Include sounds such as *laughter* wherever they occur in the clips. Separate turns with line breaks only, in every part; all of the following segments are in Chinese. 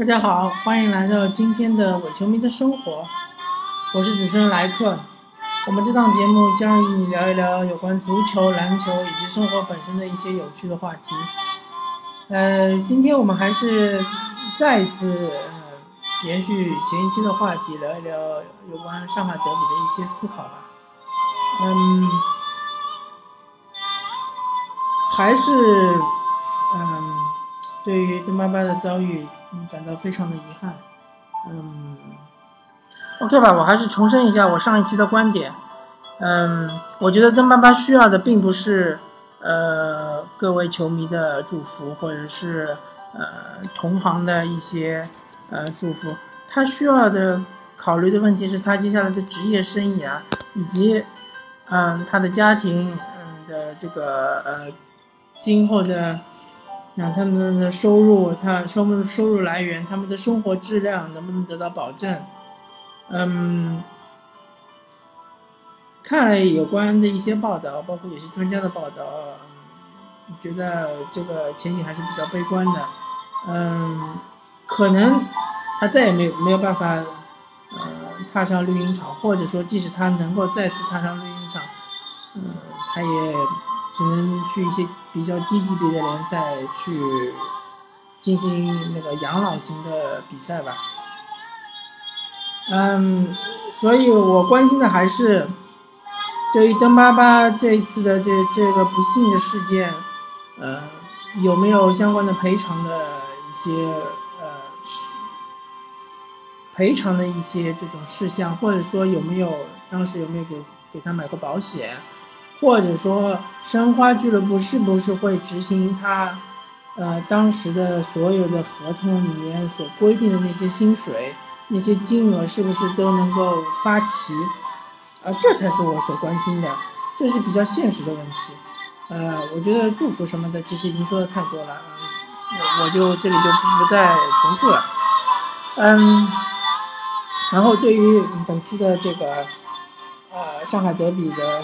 大家好，欢迎来到今天的伪球迷的生活，我是主持人莱克。我们这档节目将与你聊一聊有关足球、篮球以及生活本身的一些有趣的话题。呃，今天我们还是再一次呃延续前一期的话题，聊一聊有关上海德比的一些思考吧。嗯，还是嗯，对于邓巴巴的遭遇感到非常的遗憾。嗯，OK 吧，我还是重申一下我上一期的观点。嗯，我觉得邓巴巴需要的并不是呃各位球迷的祝福，或者是呃同行的一些呃祝福，他需要的考虑的问题是他接下来的职业生涯以及嗯他的家庭嗯的这个呃今后的。那他们的收入，他收入收入来源，他们的生活质量能不能得到保证？嗯，看了有关的一些报道，包括有些专家的报道，觉得这个前景还是比较悲观的。嗯，可能他再也没有没有办法，呃，踏上绿茵场，或者说，即使他能够再次踏上绿茵场，嗯，他也。只能去一些比较低级别的联赛去进行那个养老型的比赛吧。嗯，所以我关心的还是对于登巴巴这一次的这这个不幸的事件，呃，有没有相关的赔偿的一些呃赔偿的一些这种事项，或者说有没有当时有没有给给他买过保险？或者说，申花俱乐部是不是会执行他，呃，当时的所有的合同里面所规定的那些薪水、那些金额，是不是都能够发齐？啊，这才是我所关心的，这是比较现实的问题。呃，我觉得祝福什么的，其实已经说的太多了，我我就这里就不再重复了。嗯，然后对于本次的这个，呃，上海德比的。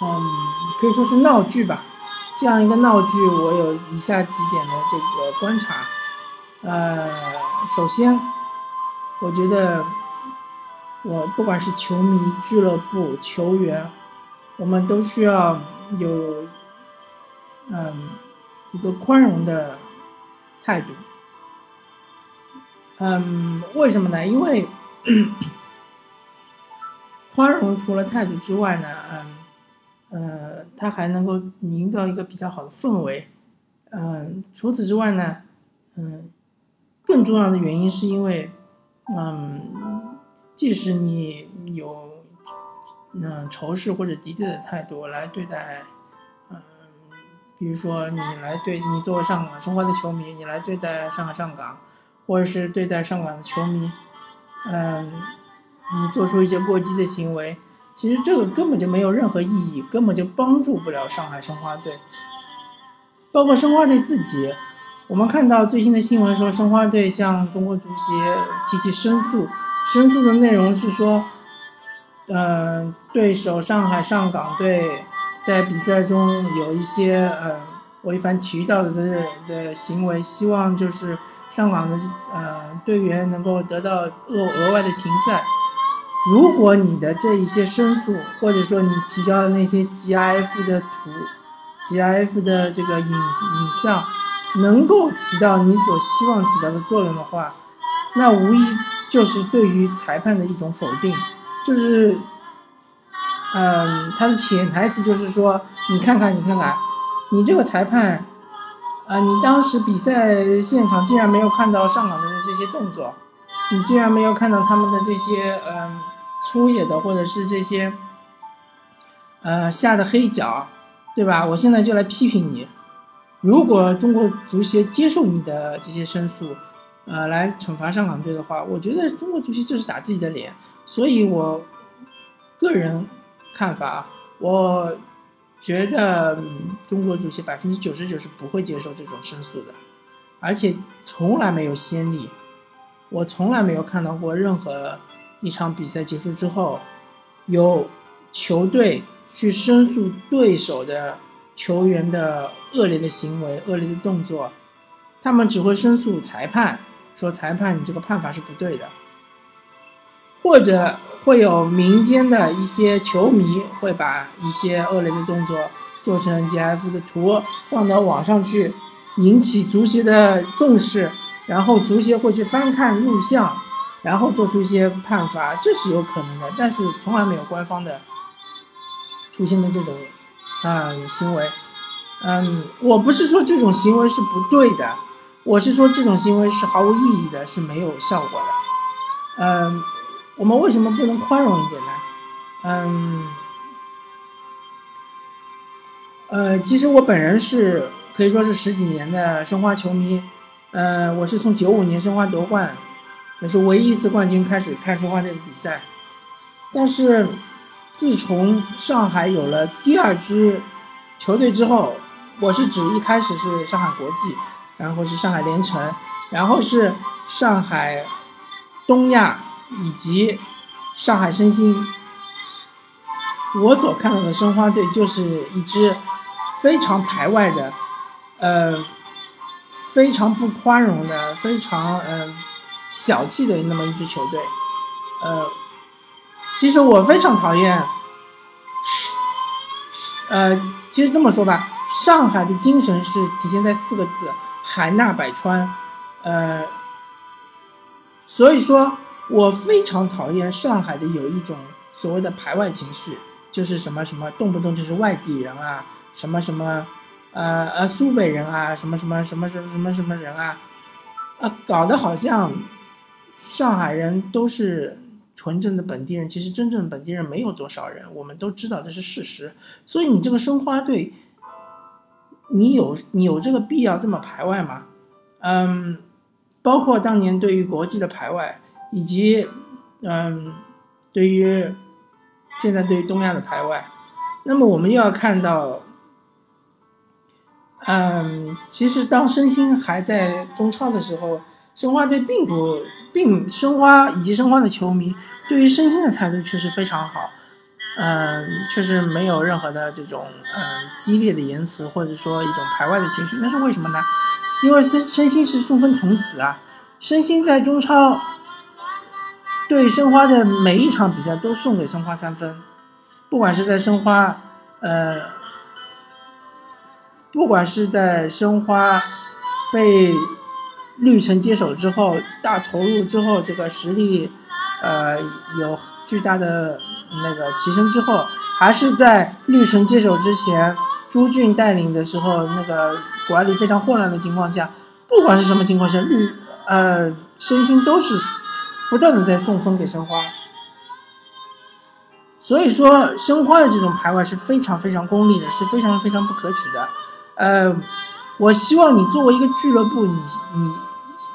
嗯，可以说是闹剧吧。这样一个闹剧，我有以下几点的这个观察。呃，首先，我觉得我不管是球迷、俱乐部、球员，我们都需要有嗯一个宽容的态度。嗯，为什么呢？因为 *clears throat* 宽容除了态度之外呢，嗯。呃，它还能够营造一个比较好的氛围。嗯，除此之外呢，嗯，更重要的原因是因为，嗯，即使你有嗯仇视或者敌对的态度来对待，嗯，比如说你来对你作为上港申花的球迷，你来对待上海上港，或者是对待上港的球迷，嗯，你做出一些过激的行为。其实这个根本就没有任何意义，根本就帮助不了上海申花队。包括申花队自己，我们看到最新的新闻说，申花队向中国足协提起申诉，申诉的内容是说，呃，对手上海上港队在比赛中有一些呃违反体育道德的的行为，希望就是上港的呃队员能够得到额额外的停赛。如果你的这一些申诉，或者说你提交的那些 GIF 的图、GIF 的这个影影像，能够起到你所希望起到的作用的话，那无疑就是对于裁判的一种否定。就是，嗯，他的潜台词就是说，你看看，你看看，你这个裁判，啊，你当时比赛现场竟然没有看到上港的这些动作。你竟然没有看到他们的这些嗯粗野的，或者是这些呃下的黑脚，对吧？我现在就来批评你。如果中国足协接受你的这些申诉，呃，来惩罚上港队的话，我觉得中国足协就是打自己的脸。所以我个人看法，我觉得中国足协百分之九十九是不会接受这种申诉的，而且从来没有先例。我从来没有看到过任何一场比赛结束之后，有球队去申诉对手的球员的恶劣的行为、恶劣的动作，他们只会申诉裁判，说裁判你这个判罚是不对的，或者会有民间的一些球迷会把一些恶劣的动作做成 GIF 的图放到网上去，引起足协的重视，然后足协会去翻看录像，然后做出一些判罚，这是有可能的，但是从来没有官方的出现的这种啊行为。嗯，我不是说这种行为是不对的，我是说这种行为是毫无意义的，是没有效果的。嗯，我们为什么不能宽容一点呢？嗯，呃，其实我本人是可以说是十几年的申花球迷，呃，我是从九五年申花夺冠，也是唯一一次冠军开始看申花队的比赛，但是自从上海有了第二支球队之后。我是指一开始是上海国际，然后是上海联城，然后是上海东亚以及上海申鑫。我所看到的申花队就是一支非常排外的，呃，非常不宽容的，非常嗯小气的那么一支球队。呃，其实我非常讨厌，呃，其实这么说吧。上海的精神是体现在四个字：海纳百川。呃，所以说我非常讨厌上海的有一种所谓的排外情绪，就是什么什么动不动就是外地人啊，什么什么，呃呃苏北人啊，什么什么什么什么什么什么人啊，啊，搞得好像上海人都是纯正的本地人，其实真正的本地人没有多少人，我们都知道这是事实。所以你这个申花队。你有你有这个必要这么排外吗？嗯，包括当年对于国际的排外，以及嗯，对于现在对于东亚的排外，那么我们又要看到，嗯，其实当申鑫还在中超的时候，申花队并不并申花以及申花的球迷对于申鑫的态度确实非常好。嗯，确实没有任何的这种嗯激烈的言辞，或者说一种排外的情绪，那是为什么呢？因为申申鑫是送分童子啊，申鑫在中超对申花的每一场比赛都送给申花三分，不管是在申花，呃，不管是在申花被绿城接手之后，大投入之后，这个实力呃有巨大的。那个提升之后，还是在绿城接手之前，朱俊带领的时候，那个管理非常混乱的情况下，不管是什么情况下，绿呃身心都是不断的在送分给申花，所以说申花的这种排外是非常非常功利的，是非常非常不可取的。呃，我希望你作为一个俱乐部，你你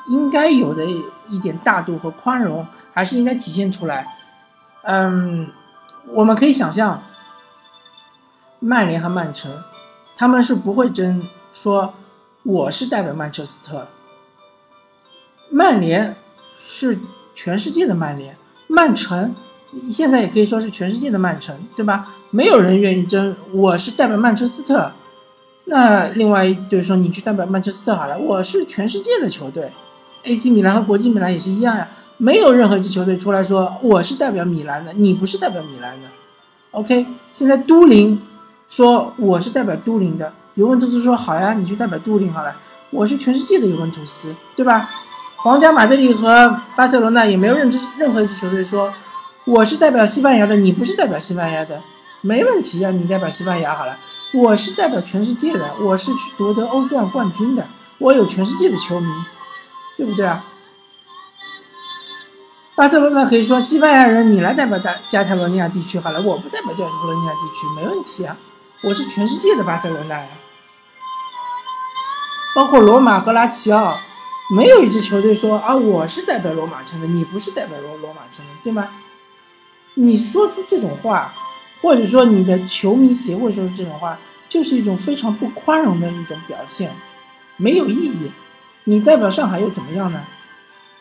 应该有的一点大度和宽容，还是应该体现出来。嗯。我们可以想象，曼联和曼城，他们是不会争说我是代表曼彻斯特。曼联是全世界的曼联，曼城现在也可以说是全世界的曼城，对吧？没有人愿意争我是代表曼彻斯特。那另外一队说你去代表曼彻斯特好了，我是全世界的球队，AC 米兰和国际米兰也是一样呀。没有任何一支球队出来说我是代表米兰的，你不是代表米兰的。OK，现在都灵说我是代表都灵的，尤文图斯说好呀，你去代表都灵好了。我是全世界的尤文图斯，对吧？皇家马德里和巴塞罗那也没有任支任何一支球队说我是代表西班牙的，你不是代表西班牙的，没问题啊，你代表西班牙好了。我是代表全世界的，我是去夺得欧冠冠军的，我有全世界的球迷，对不对啊？巴塞罗那可以说西班牙人，你来代表加加泰罗尼亚地区好了，我不代表加泰罗尼亚地区，没问题啊，我是全世界的巴塞罗那呀。包括罗马和拉齐奥，没有一支球队说啊，我是代表罗马城的，你不是代表罗罗马城的，对吗？你说出这种话，或者说你的球迷协会说出这种话，就是一种非常不宽容的一种表现，没有意义。你代表上海又怎么样呢？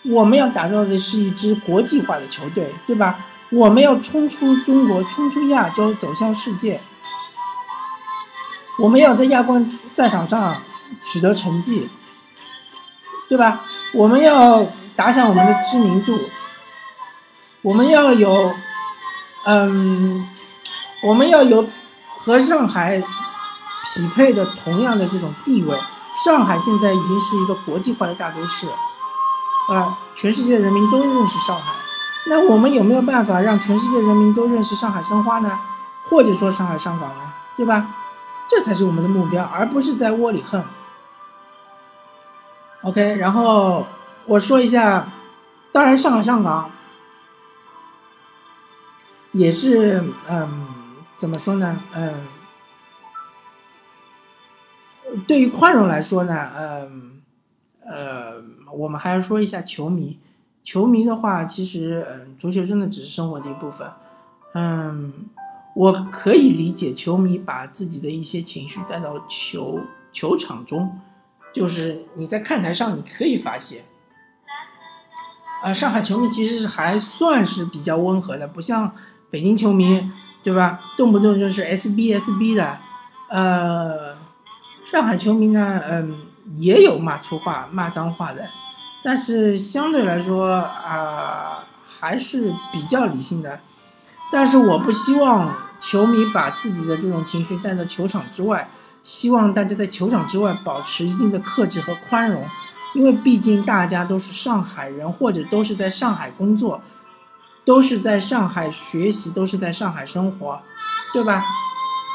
我们要打造的是一支国际化的球队，对吧？我们要冲出中国，冲出亚洲，走向世界。我们要在亚冠赛场上取得成绩。对吧？我们要打响我们的知名度，我们要有，嗯，我们要有和上海匹配的同样的这种地位。上海现在已经是一个国际化的大都市，啊，全世界人民都认识上海。那我们有没有办法让全世界人民都认识上海申花呢？或者说上海上港呢？对吧？这才是我们的目标，而不是在窝里横。OK，然后我说一下，当然上海上港也是，嗯，怎么说呢？嗯，对于宽容来说呢，嗯，呃，我们还要说一下球迷。球迷的话，其实，嗯，足球真的只是生活的一部分。嗯，我可以理解球迷把自己的一些情绪带到球球场中。就是你在看台上你可以发泄，啊，上海球迷其实是还算是比较温和的，不像北京球迷，对吧？动不动就是 SB SB 的，呃，上海球迷呢，嗯，也有骂粗话、骂脏话的，但是相对来说啊，还是比较理性的。但是我不希望球迷把自己的这种情绪带到球场之外。希望大家在球场之外保持一定的克制和宽容，因为毕竟大家都是上海人，或者都是在上海工作，都是在上海学习，都是在上海生活，对吧？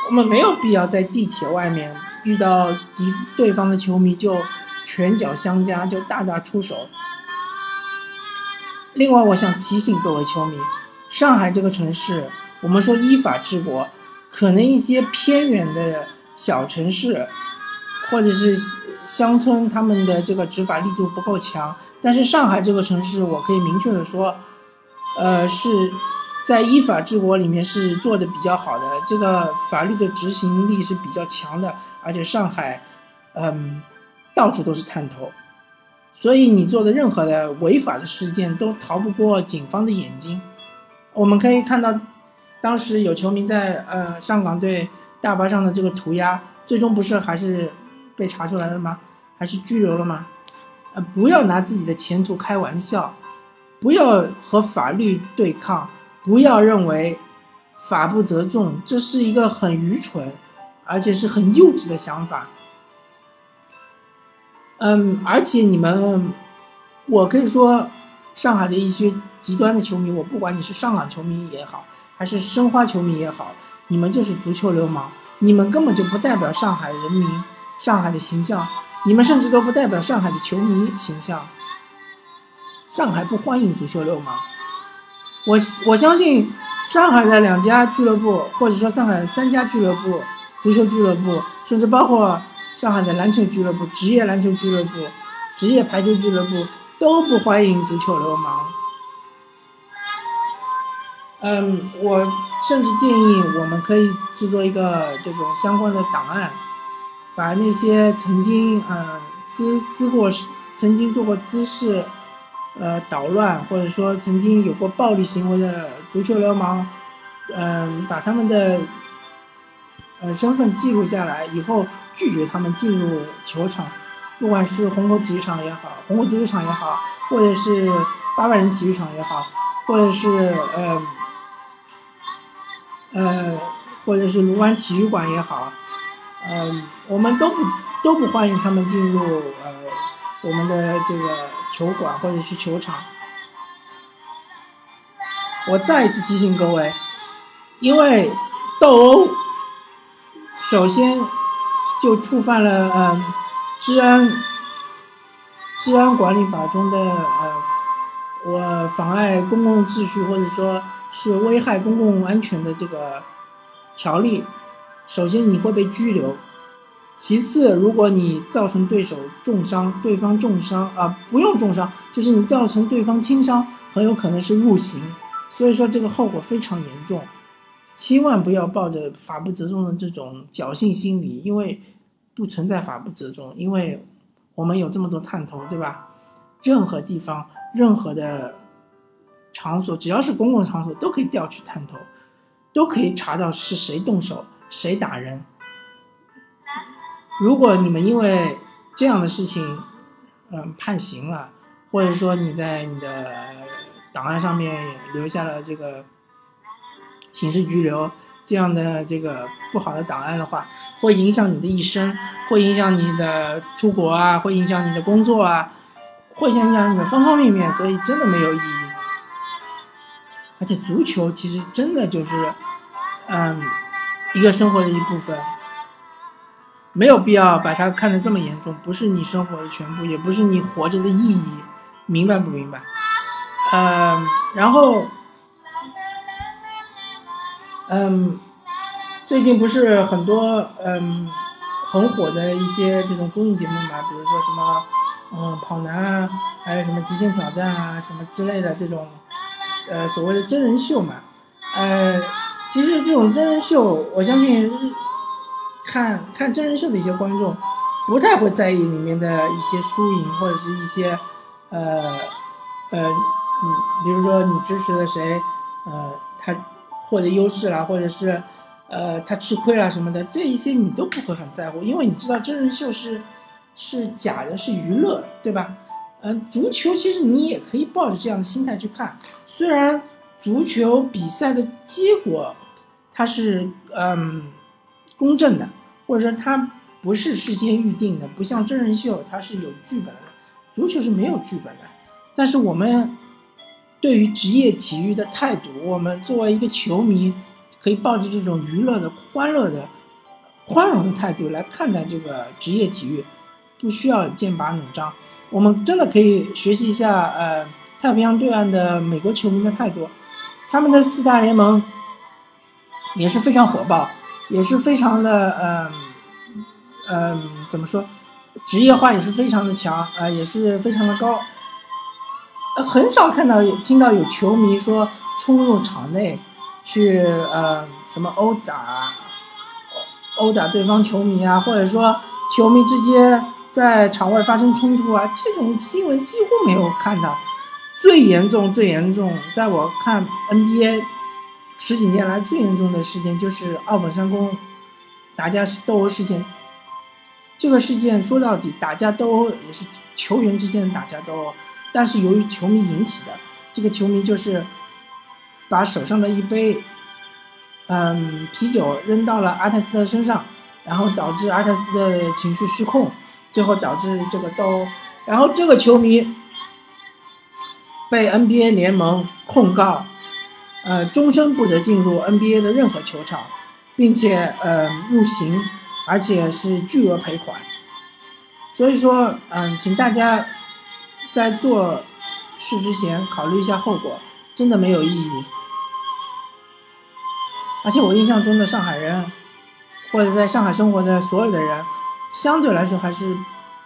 我们没有必要在地铁外面遇到敌对方的球迷就拳脚相加，就大打出手。另外，我想提醒各位球迷，上海这个城市，我们说依法治国，可能一些偏远的。小城市，或者是乡村，他们的这个执法力度不够强。但是上海这个城市，我可以明确的说，呃，是在依法治国里面是做的比较好的，这个法律的执行力是比较强的。而且上海，嗯，到处都是探头，所以你做的任何的违法的事件都逃不过警方的眼睛。我们可以看到，当时有球迷在呃上港队。大巴上的这个涂鸦，最终不是还是被查出来了吗？还是拘留了吗？呃，不要拿自己的前途开玩笑，不要和法律对抗，不要认为法不责众，这是一个很愚蠢，而且是很幼稚的想法。嗯，而且你们，我可以说，上海的一些极端的球迷，我不管你是上港球迷也好，还是申花球迷也好。你们就是足球流氓，你们根本就不代表上海人民、上海的形象，你们甚至都不代表上海的球迷形象。上海不欢迎足球流氓，我我相信上海的两家俱乐部，或者说上海三家俱乐部、足球俱乐部，甚至包括上海的篮球俱乐部、职业篮球俱乐部、职业排球俱乐部，都不欢迎足球流氓。嗯，我甚至建议我们可以制作一个这种相关的档案，把那些曾经嗯滋滋过、曾经做过滋事、呃捣乱或者说曾经有过暴力行为的足球流氓，嗯，把他们的呃身份记录下来，以后拒绝他们进入球场，不管是虹口体育场也好，虹口足球场也好，或者是八万人体育场也好，或者是呃。呃，或者是卢湾体育馆也好，嗯，我们都不都不欢迎他们进入呃我们的这个球馆或者是球场。我再一次提醒各位，因为斗殴，首先就触犯了嗯治安治安管理法中的呃我妨碍公共秩序或者说。是危害公共安全的这个条例，首先你会被拘留，其次，如果你造成对手重伤，对方重伤啊，不用重伤，就是你造成对方轻伤，很有可能是入刑，所以说这个后果非常严重，千万不要抱着法不责众的这种侥幸心理，因为不存在法不责众，因为我们有这么多探头，对吧？任何地方，任何的。场所只要是公共场所都可以调取探头，都可以查到是谁动手谁打人。如果你们因为这样的事情嗯判刑了，或者说你在你的档案上面留下了这个刑事拘留这样的这个不好的档案的话，会影响你的一生，会影响你的出国啊，会影响你的工作啊，会影响你的方方面面，所以真的没有意义。而且足球其实真的就是，嗯，一个生活的一部分，没有必要把它看得这么严重，不是你生活的全部，也不是你活着的意义，明白不明白？嗯，然后，嗯，最近不是很多嗯很火的一些这种综艺节目嘛，比如说什么嗯跑男啊，还有什么极限挑战啊，什么之类的这种。呃，所谓的真人秀嘛，呃，其实这种真人秀，我相信看看真人秀的一些观众，不太会在意里面的一些输赢或者是一些，呃，呃，嗯，比如说你支持了谁，呃，他获得优势了，或者是，呃，他吃亏了什么的，这一些你都不会很在乎，因为你知道真人秀是是假的，是娱乐，对吧？嗯，足球其实你也可以抱着这样的心态去看，虽然足球比赛的结果它是嗯公正的，或者说它不是事先预定的，不像真人秀它是有剧本的，足球是没有剧本的。但是我们对于职业体育的态度，我们作为一个球迷，可以抱着这种娱乐的、欢乐的、宽容的态度来看待这个职业体育，不需要剑拔弩张。我们真的可以学习一下，呃，太平洋对岸的美国球迷的态度，他们的四大联盟也是非常火爆，也是非常的，嗯，嗯，怎么说，职业化也是非常的强，啊，也是非常的高，很少看到有听到有球迷说冲入场内去，呃，什么殴打，殴打对方球迷啊，或者说球迷之间。在场外发生冲突啊，这种新闻几乎没有看到。最严重、最严重，在我看 NBA 十几年来最严重的事件就是奥本山宫打架斗殴事件。这个事件说到底，打架斗殴也是球员之间的打架斗殴，但是由于球迷引起的，这个球迷就是把手上的一杯嗯啤酒扔到了阿特斯特身上，然后导致阿特斯特情绪失控。最后导致这个斗殴，然后这个球迷被 NBA 联盟控告，呃，终身不得进入 NBA 的任何球场，并且呃入刑，而且是巨额赔款。所以说，嗯，请大家在做事之前考虑一下后果，真的没有意义。而且我印象中的上海人，或者在上海生活的所有的人。相对来说还是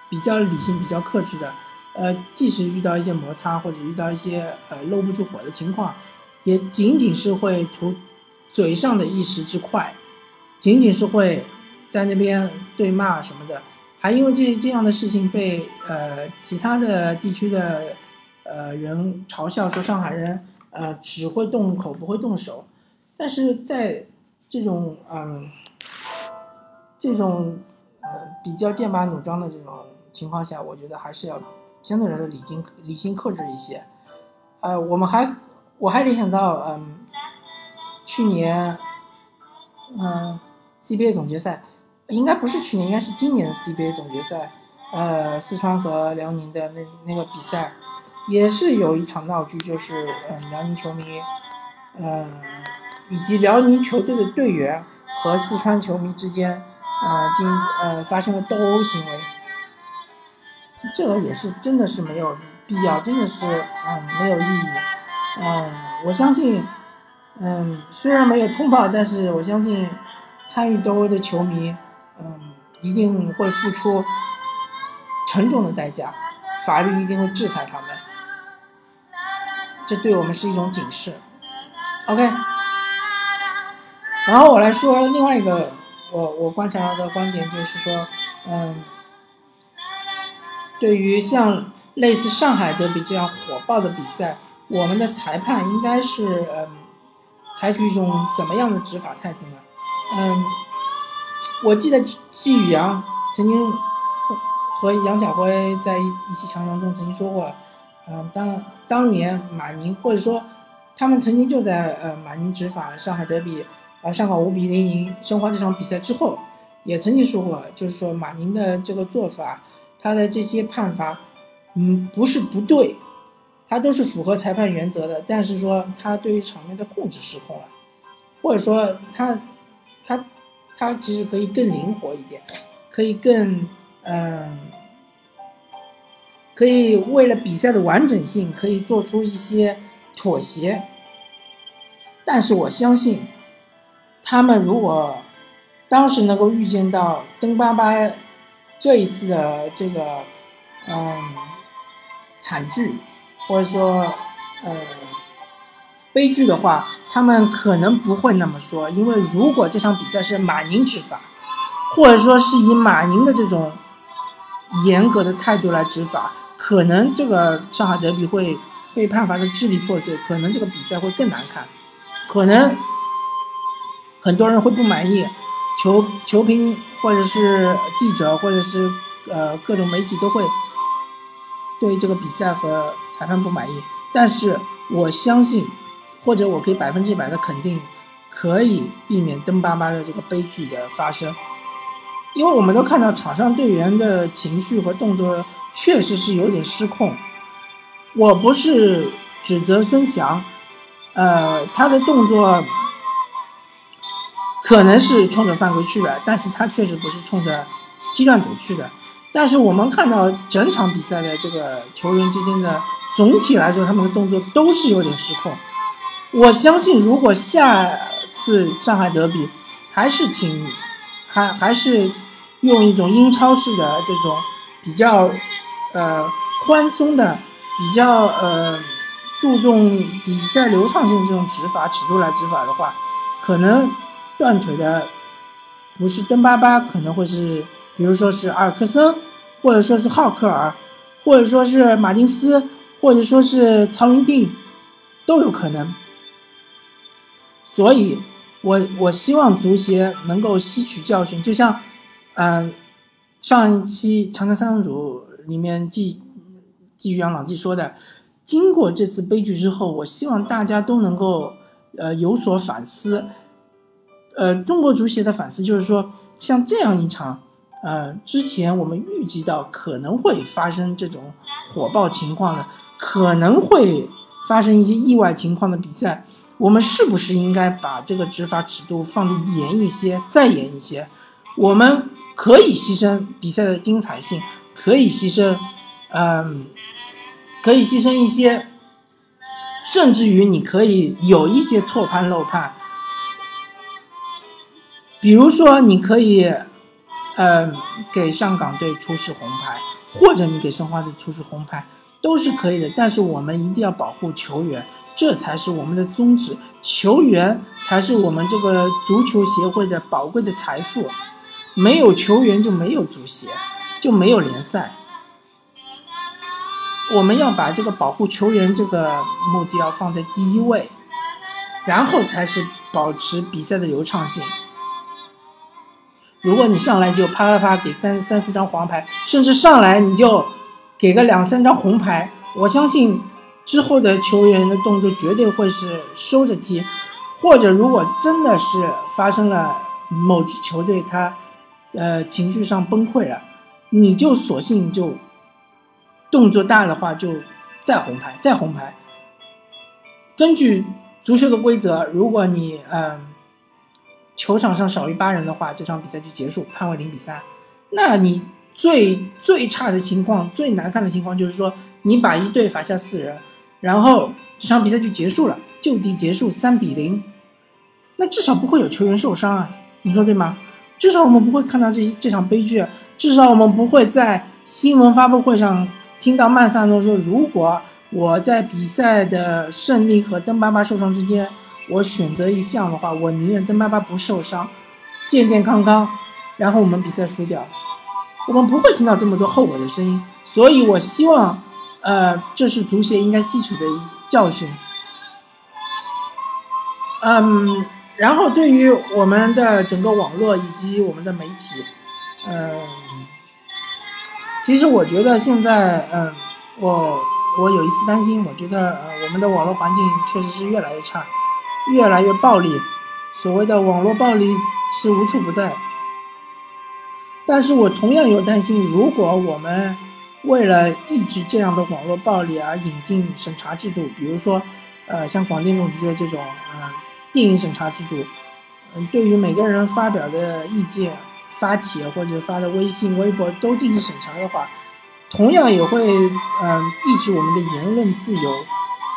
比较理性、比较克制的，呃，即使遇到一些摩擦或者遇到一些呃搂不住火的情况，也仅仅是会图嘴上的一时之快，仅仅是会在那边对骂什么的，还因为这这样的事情被呃其他的地区的呃人嘲笑说上海人呃只会动口不会动手，但是在这种嗯这种呃。比较剑拔弩张的这种情况下，我觉得还是要相对来说理性、理性克制一些。呃，我们还我还联想到，嗯，去年，嗯，CBA 总决赛，应该不是去年，应该是今年的 CBA 总决赛。呃，四川和辽宁的那那个比赛，也是有一场闹剧，就是嗯，辽宁球迷，嗯，以及辽宁球队的队员和四川球迷之间。呃，经呃发生了斗殴行为，这个也是真的是没有必要，真的是嗯没有意义，嗯，我相信，嗯虽然没有通报，但是我相信参与斗殴的球迷，嗯一定会付出沉重的代价，法律一定会制裁他们，这对我们是一种警示，OK，然后我来说另外一个。我我观察的观点就是说，嗯，对于像类似上海德比这样火爆的比赛，我们的裁判应该是嗯，采取一种怎么样的执法态度呢？嗯，我记得季宇阳曾经和杨晓辉在一一期强强中曾经说过，嗯，当当年马宁或者说他们曾经就在呃马宁执法上海德比啊上港五比零赢申花这场比赛之后，也曾经说过，就是说马宁的这个做法，他的这些判罚，嗯，不是不对，他都是符合裁判原则的，但是说他对于场面的控制失控了，或者说他他他其实可以更灵活一点，可以更。嗯，可以为了比赛的完整性，可以做出一些妥协。但是我相信，他们如果当时能够预见到登巴巴这一次的这个嗯惨剧，或者说呃悲剧的话，他们可能不会那么说。因为如果这场比赛是马宁执法，或者说是以马宁的这种。严格的态度来执法，可能这个上海德比会被判罚的支离破碎，可能这个比赛会更难看，可能很多人会不满意，球球评或者是记者或者是呃各种媒体都会对这个比赛和裁判不满意。但是我相信，或者我可以百分之百的肯定，可以避免登巴巴的这个悲剧的发生。因为我们都看到场上队员的情绪和动作确实是有点失控，我不是指责孙翔，呃，他的动作可能是冲着犯规去的，但是他确实不是冲着踢断腿去的。但是我们看到整场比赛的这个球员之间的总体来说，他们的动作都是有点失控。我相信，如果下次上海德比还是请。还还是用一种英超式的这种比较呃宽松的、比较呃注重比赛流畅性这种执法尺度来执法的话，可能断腿的不是登巴巴，可能会是比如说是阿尔克森，或者说是浩克尔，或者说是马丁斯，或者说是曹云定，都有可能。所以。我我希望足协能够吸取教训，就像，嗯，上一期《长江三分组》里面季季于杨老季说的，经过这次悲剧之后，我希望大家都能够呃有所反思。呃，中国足协的反思就是说，像这样一场，呃，之前我们预计到可能会发生这种火爆情况的，可能会发生一些意外情况的比赛。我们是不是应该把这个执法尺度放得严一些，再严一些？我们可以牺牲比赛的精彩性，可以牺牲，嗯，可以牺牲一些，甚至于你可以有一些错判漏判，比如说你可以，嗯，给上港队出示红牌，或者你给申花队出示红牌。都是可以的，但是我们一定要保护球员，这才是我们的宗旨。球员才是我们这个足球协会的宝贵的财富，没有球员就没有足协，就没有联赛。我们要把这个保护球员这个目的要放在第一位，然后才是保持比赛的流畅性。如果你上来就啪啪啪给三三四张黄牌，甚至上来你就。给个两三张红牌，我相信之后的球员的动作绝对会是收着踢，或者如果真的是发生了某支球队他，呃情绪上崩溃了，你就索性就动作大的话就再红牌再红牌。根据足球的规则，如果你嗯球场上少于八人的话，这场比赛就结束，判为零比三。那你。最最差的情况，最难看的情况就是说，你把一队罚下四人，然后这场比赛就结束了，就地结束，三比零，那至少不会有球员受伤啊，你说对吗？至少我们不会看到这这场悲剧，至少我们不会在新闻发布会上听到曼萨诺说，如果我在比赛的胜利和登巴巴受伤之间，我选择一项的话，我宁愿登巴巴不受伤，健健康康，然后我们比赛输掉。我们不会听到这么多后悔的声音，所以我希望，呃，这是足协应该吸取的教训。嗯，然后对于我们的整个网络以及我们的媒体，嗯，其实我觉得现在，嗯，我我有一丝担心，我觉得呃，我们的网络环境确实是越来越差，越来越暴力。所谓的网络暴力是无处不在。但是我同样有担心，如果我们为了抑制这样的网络暴力而引进审查制度，比如说，呃，像广电总局的这种，嗯，电影审查制度，嗯，对于每个人发表的意见、发帖或者发的微信、微博都进行审查的话，同样也会，嗯，抑制我们的言论自由，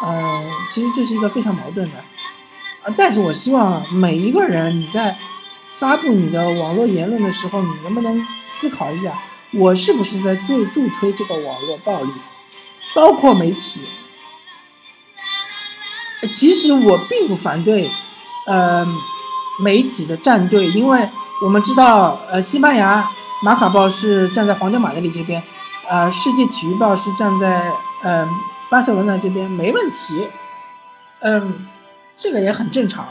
嗯，其实这是一个非常矛盾的，但是我希望每一个人你在发布你的网络言论的时候，你能不能思考一下？我是不是在助助推这个网络暴力？包括媒体。其实我并不反对，呃，媒体的站队，因为我们知道，呃，西班牙马卡报是站在皇家马德里这边，呃，世界体育报是站在呃巴塞罗那这边，没问题。嗯，这个也很正常。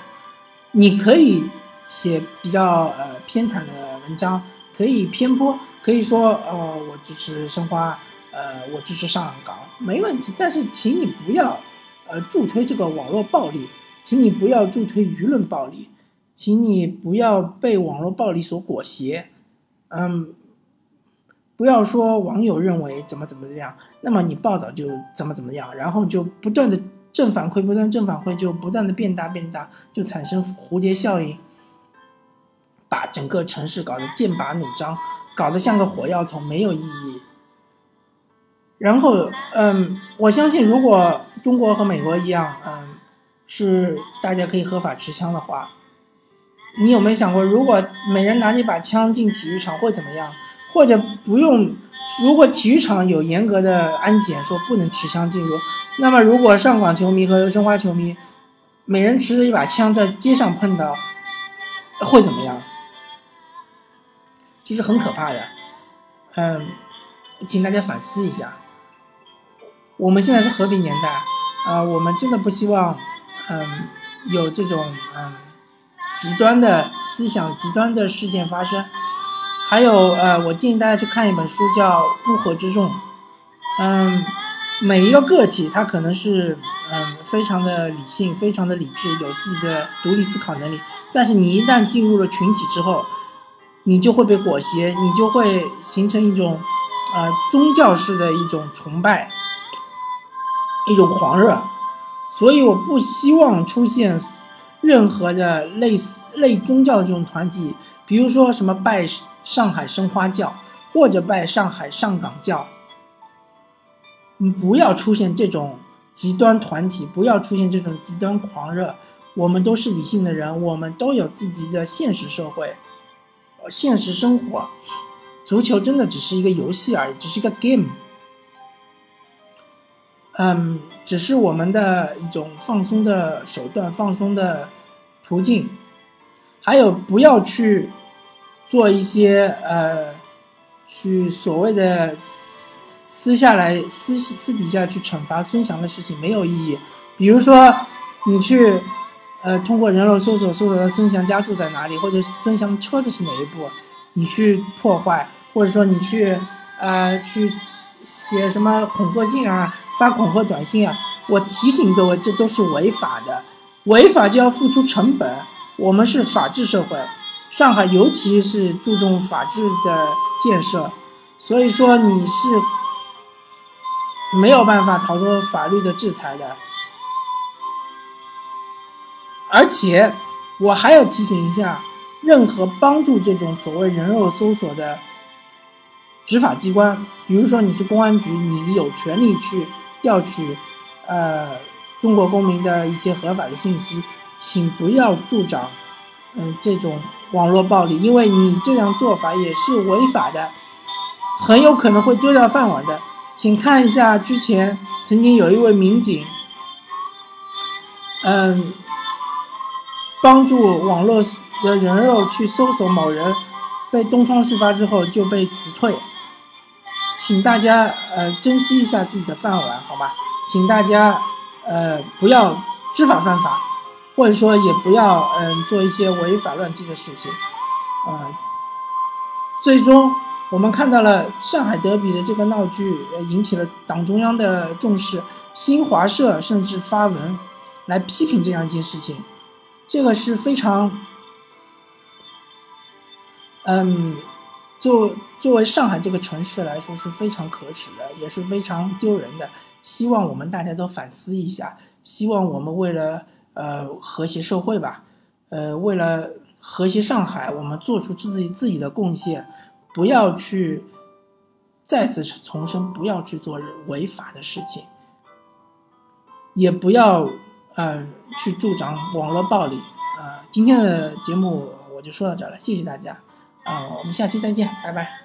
你可以写比较呃偏袒的文章，可以偏颇。可以说，呃，我支持申花，呃，我支持上港，没问题。但是，请你不要，呃，助推这个网络暴力，请你不要助推舆论暴力，请你不要被网络暴力所裹挟，嗯，不要说网友认为怎么怎么样，那么你报道就怎么怎么样，然后就不断的正反馈，不断正反馈就不断的变大变大，就产生蝴蝶效应，把整个城市搞得剑拔弩张。搞得像个火药桶，没有意义。然后，嗯，我相信，如果中国和美国一样，嗯，是大家可以合法持枪的话，你有没有想过，如果每人拿着一把枪进体育场会怎么样？或者不用，如果体育场有严格的安检，说不能持枪进入，那么如果上港球迷和申花球迷每人持着一把枪在街上碰到，会怎么样？其实很可怕的，嗯，请大家反思一下。我们现在是和平年代，啊，我们真的不希望，嗯，有这种嗯极端的思想、极端的事件发生。还有，呃，我建议大家去看一本书，叫《乌合之众》。嗯，每一个个体他可能是嗯非常的理性、非常的理智，有自己的独立思考能力，但是你一旦进入了群体之后，你就会被裹挟，你就会形成一种，呃，宗教式的一种崇拜，一种狂热，所以我不希望出现任何的类似类宗教的这种团体，比如说什么拜上海生花教或者拜上海上港教，不要出现这种极端团体，不要出现这种极端狂热，我们都是理性的人，我们都有自己的现实社会。现实生活，足球真的只是一个游戏而已，只是一个 game。嗯，只是我们的一种放松的手段、放松的途径。还有，不要去做一些呃，去所谓的私下来私私底下去惩罚孙翔的事情，没有意义。比如说，你去。呃，通过人肉搜索搜索到孙翔家住在哪里，或者孙翔的车子是哪一部，你去破坏，或者说你去呃去写什么恐吓信啊，发恐吓短信啊，我提醒各位，这都是违法的，违法就要付出成本。我们是法治社会，上海尤其是注重法治的建设，所以说你是没有办法逃脱法律的制裁的。而且，我还要提醒一下，任何帮助这种所谓人肉搜索的执法机关，比如说你是公安局，你有权利去调取，呃，中国公民的一些合法的信息，请不要助长，嗯，这种网络暴力，因为你这样做法也是违法的，很有可能会丢掉饭碗的。请看一下之前曾经有一位民警，嗯。帮助网络的人肉去搜索某人，被东窗事发之后就被辞退，请大家呃珍惜一下自己的饭碗，好吧？请大家呃不要知法犯法，或者说也不要嗯做一些违法乱纪的事情，呃，最终我们看到了上海德比的这个闹剧，引起了党中央的重视，新华社甚至发文来批评这样一件事情，这个是非常，嗯，作作为上海这个城市来说是非常可耻的，也是非常丢人的。希望我们大家都反思一下，希望我们为了呃和谐社会吧，呃，为了和谐上海，我们做出自己自己的贡献，不要去再次重申，不要去做违法的事情，也不要呃去助长网络暴力啊。今天的节目我就说到这儿了，谢谢大家啊，我们下期再见，拜拜。